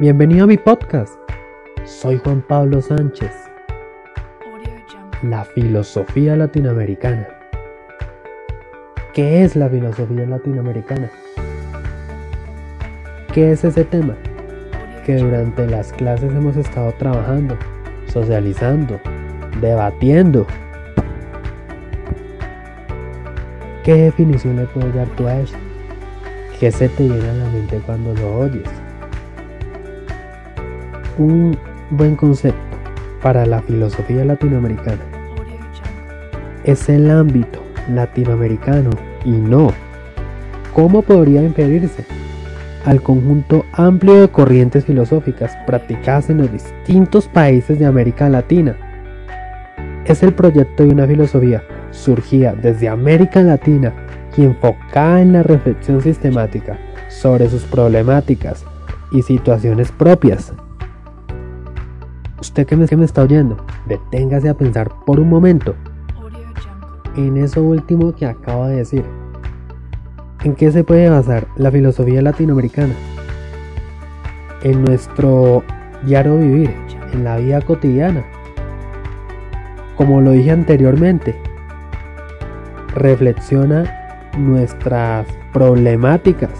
Bienvenido a mi podcast. Soy Juan Pablo Sánchez. La filosofía latinoamericana. ¿Qué es la filosofía latinoamericana? ¿Qué es ese tema? Que durante las clases hemos estado trabajando, socializando, debatiendo. ¿Qué definición le puedes dar tú a eso? ¿Qué se te llena la mente cuando lo oyes? Un buen concepto para la filosofía latinoamericana es el ámbito latinoamericano y no, ¿cómo podría impedirse? Al conjunto amplio de corrientes filosóficas practicadas en los distintos países de América Latina. Es el proyecto de una filosofía surgida desde América Latina y enfocada en la reflexión sistemática sobre sus problemáticas y situaciones propias. Usted que me, que me está oyendo, deténgase a pensar por un momento en eso último que acabo de decir. ¿En qué se puede basar la filosofía latinoamericana? En nuestro diario vivir, en la vida cotidiana. Como lo dije anteriormente, reflexiona nuestras problemáticas.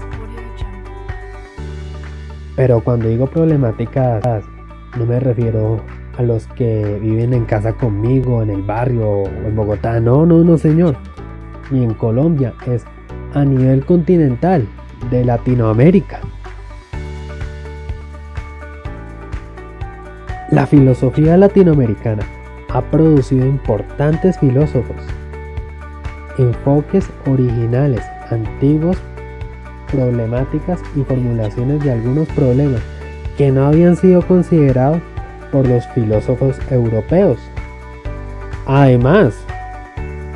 Pero cuando digo problemáticas, no me refiero a los que viven en casa conmigo, en el barrio o en Bogotá. No, no, no, señor. Ni en Colombia. Es a nivel continental de Latinoamérica. La filosofía latinoamericana ha producido importantes filósofos, enfoques originales, antiguos, problemáticas y formulaciones de algunos problemas que no habían sido considerados por los filósofos europeos. Además,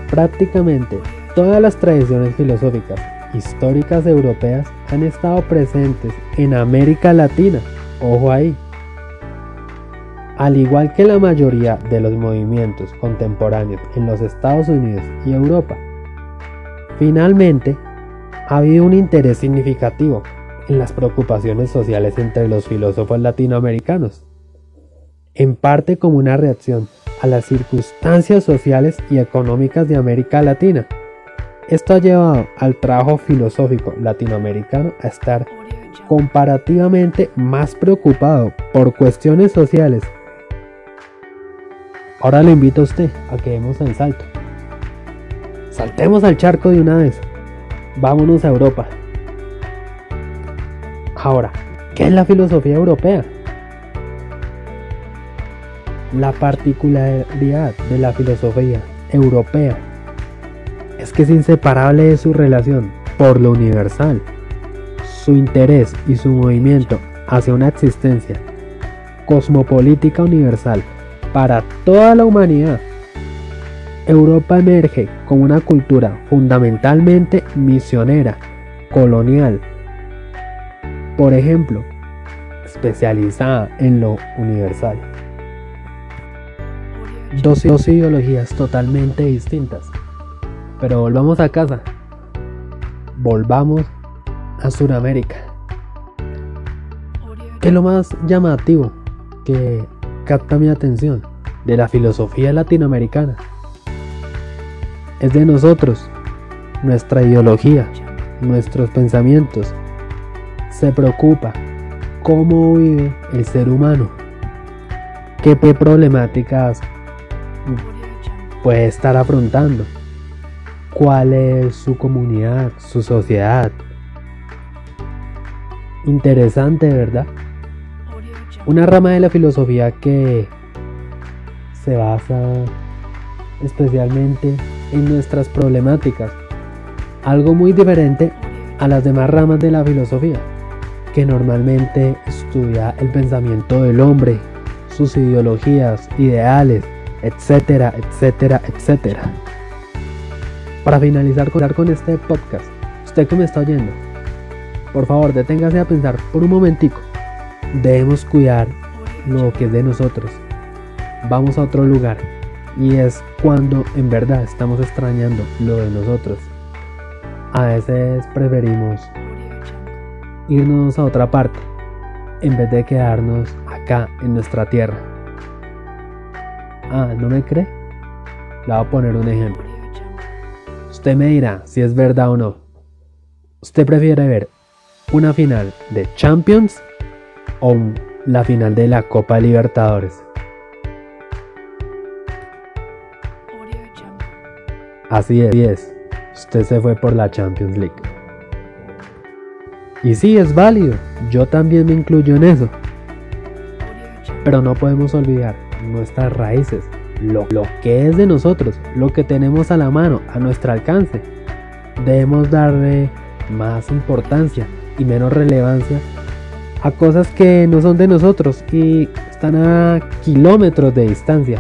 prácticamente todas las tradiciones filosóficas históricas europeas han estado presentes en América Latina. Ojo ahí. Al igual que la mayoría de los movimientos contemporáneos en los Estados Unidos y Europa. Finalmente, ha habido un interés significativo en las preocupaciones sociales entre los filósofos latinoamericanos, en parte como una reacción a las circunstancias sociales y económicas de América Latina. Esto ha llevado al trabajo filosófico latinoamericano a estar comparativamente más preocupado por cuestiones sociales. Ahora le invito a usted a que demos el salto. Saltemos al charco de una vez. Vámonos a Europa. Ahora, ¿qué es la filosofía europea? La particularidad de la filosofía europea es que es inseparable de su relación por lo universal, su interés y su movimiento hacia una existencia cosmopolítica universal para toda la humanidad. Europa emerge como una cultura fundamentalmente misionera, colonial, por ejemplo, especializada en lo universal. Dos, ideologías totalmente distintas. Pero volvamos a casa. Volvamos a Sudamérica. ¿Qué es lo más llamativo que capta mi atención de la filosofía latinoamericana? Es de nosotros, nuestra ideología, nuestros pensamientos. Se preocupa cómo vive el ser humano, qué problemáticas puede estar afrontando, cuál es su comunidad, su sociedad. Interesante, ¿verdad? Una rama de la filosofía que se basa especialmente en nuestras problemáticas, algo muy diferente a las demás ramas de la filosofía, que normalmente estudia el pensamiento del hombre, sus ideologías, ideales, etcétera, etcétera, etcétera. Para finalizar con este podcast, usted que me está oyendo, por favor deténgase a pensar por un momentico. Debemos cuidar lo que es de nosotros. Vamos a otro lugar y es cuando en verdad estamos extrañando lo de nosotros. A veces preferimos irnos a otra parte, en vez de quedarnos acá en nuestra tierra. Ah, ¿no me cree? Le voy a poner un ejemplo. Usted me dirá si es verdad o no. ¿Usted prefiere ver una final de Champions o la final de la Copa Libertadores? Así es, usted se fue por la Champions League. Y sí, es válido, yo también me incluyo en eso. Pero no podemos olvidar nuestras raíces, lo, que es de nosotros, lo que tenemos a la mano, a nuestro alcance. Debemos darle más importancia y menos relevancia a cosas que no son de nosotros y están a kilómetros de distancia.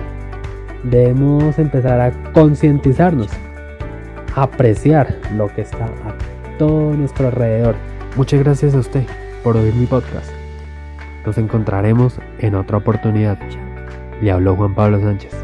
Debemos empezar a concientizarnos, apreciar lo que está a todo nuestro alrededor. Muchas gracias a usted por oír mi podcast. Nos encontraremos en otra oportunidad. Le habló Juan Pablo Sánchez.